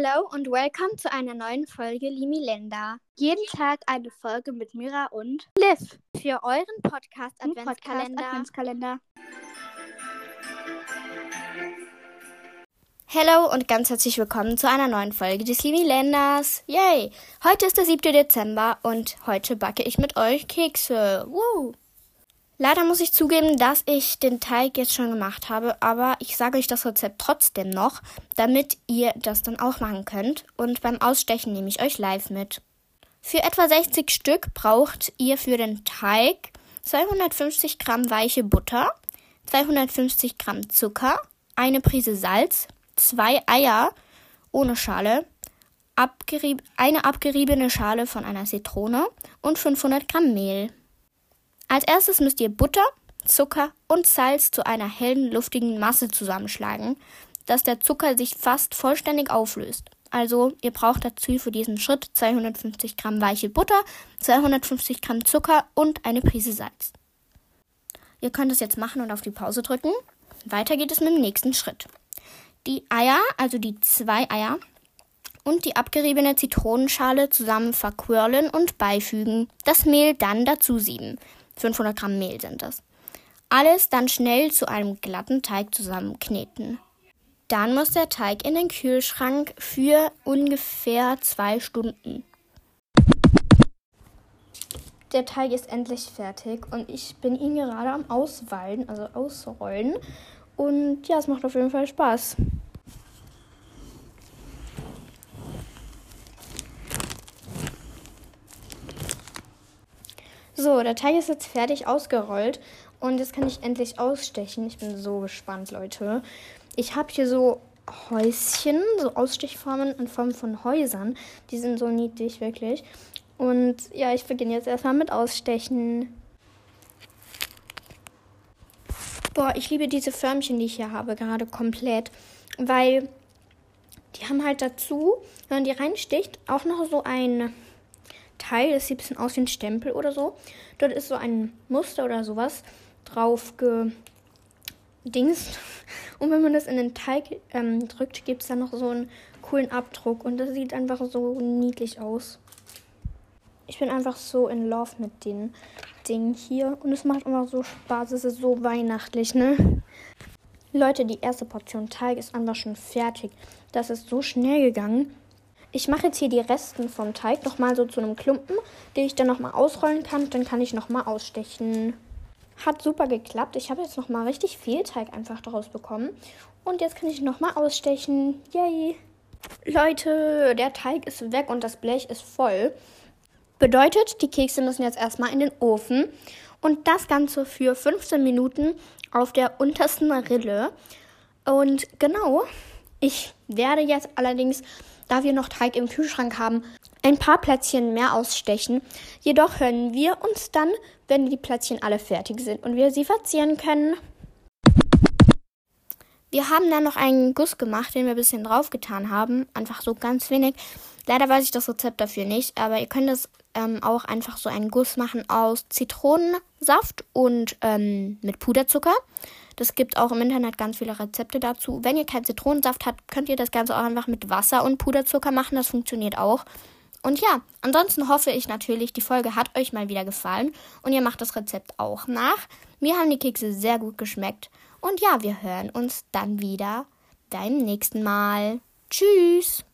Hello und welcome zu einer neuen Folge Limilenda. Jeden Tag eine Folge mit Mira und Liv für euren Podcast Adventskalender. Adventskalender. Hello und ganz herzlich willkommen zu einer neuen Folge des Limilenders. Yay! Heute ist der 7. Dezember und heute backe ich mit euch Kekse. Woo! Leider muss ich zugeben, dass ich den Teig jetzt schon gemacht habe, aber ich sage euch das Rezept trotzdem noch, damit ihr das dann auch machen könnt. Und beim Ausstechen nehme ich euch live mit. Für etwa 60 Stück braucht ihr für den Teig 250 Gramm weiche Butter, 250 Gramm Zucker, eine Prise Salz, zwei Eier ohne Schale, abgerieb eine abgeriebene Schale von einer Zitrone und 500 Gramm Mehl. Als erstes müsst ihr Butter, Zucker und Salz zu einer hellen, luftigen Masse zusammenschlagen, dass der Zucker sich fast vollständig auflöst. Also ihr braucht dazu für diesen Schritt 250 Gramm weiche Butter, 250 Gramm Zucker und eine Prise Salz. Ihr könnt es jetzt machen und auf die Pause drücken. Weiter geht es mit dem nächsten Schritt die Eier, also die zwei Eier und die abgeriebene Zitronenschale zusammen verquirlen und beifügen. Das Mehl dann dazu sieben. 500 Gramm Mehl sind das. Alles dann schnell zu einem glatten Teig zusammenkneten. Dann muss der Teig in den Kühlschrank für ungefähr zwei Stunden. Der Teig ist endlich fertig und ich bin ihn gerade am Auswallen, also ausrollen. Und ja, es macht auf jeden Fall Spaß. So, der Teig ist jetzt fertig ausgerollt und jetzt kann ich endlich ausstechen. Ich bin so gespannt, Leute. Ich habe hier so Häuschen, so Ausstichformen in Form von Häusern. Die sind so niedlich, wirklich. Und ja, ich beginne jetzt erstmal mit Ausstechen. Boah, ich liebe diese Förmchen, die ich hier habe, gerade komplett. Weil die haben halt dazu, wenn man die reinsticht, auch noch so ein Teil. Das sieht ein bisschen aus wie ein Stempel oder so. Dort ist so ein Muster oder sowas drauf gedingst. Und wenn man das in den Teig ähm, drückt, gibt es dann noch so einen coolen Abdruck. Und das sieht einfach so niedlich aus. Ich bin einfach so in Love mit den Dingen hier. Und es macht immer so Spaß. Es ist so weihnachtlich, ne? Leute, die erste Portion Teig ist einfach schon fertig. Das ist so schnell gegangen. Ich mache jetzt hier die Resten vom Teig nochmal so zu einem Klumpen, den ich dann nochmal ausrollen kann. Dann kann ich nochmal ausstechen. Hat super geklappt. Ich habe jetzt nochmal richtig viel Teig einfach daraus bekommen. Und jetzt kann ich nochmal ausstechen. Yay! Leute, der Teig ist weg und das Blech ist voll. Bedeutet, die Kekse müssen jetzt erstmal in den Ofen. Und das Ganze für 15 Minuten auf der untersten Rille. Und genau, ich werde jetzt allerdings da wir noch Teig im Kühlschrank haben, ein paar Plätzchen mehr ausstechen. Jedoch hören wir uns dann, wenn die Plätzchen alle fertig sind und wir sie verzieren können. Wir haben dann noch einen Guss gemacht, den wir ein bisschen draufgetan haben. Einfach so ganz wenig. Leider weiß ich das Rezept dafür nicht, aber ihr könnt es ähm, auch einfach so einen Guss machen aus Zitronensaft und ähm, mit Puderzucker. Das gibt auch im Internet ganz viele Rezepte dazu. Wenn ihr keinen Zitronensaft habt, könnt ihr das Ganze auch einfach mit Wasser und Puderzucker machen. Das funktioniert auch. Und ja, ansonsten hoffe ich natürlich, die Folge hat euch mal wieder gefallen und ihr macht das Rezept auch nach. Mir haben die Kekse sehr gut geschmeckt. Und ja, wir hören uns dann wieder beim nächsten Mal. Tschüss!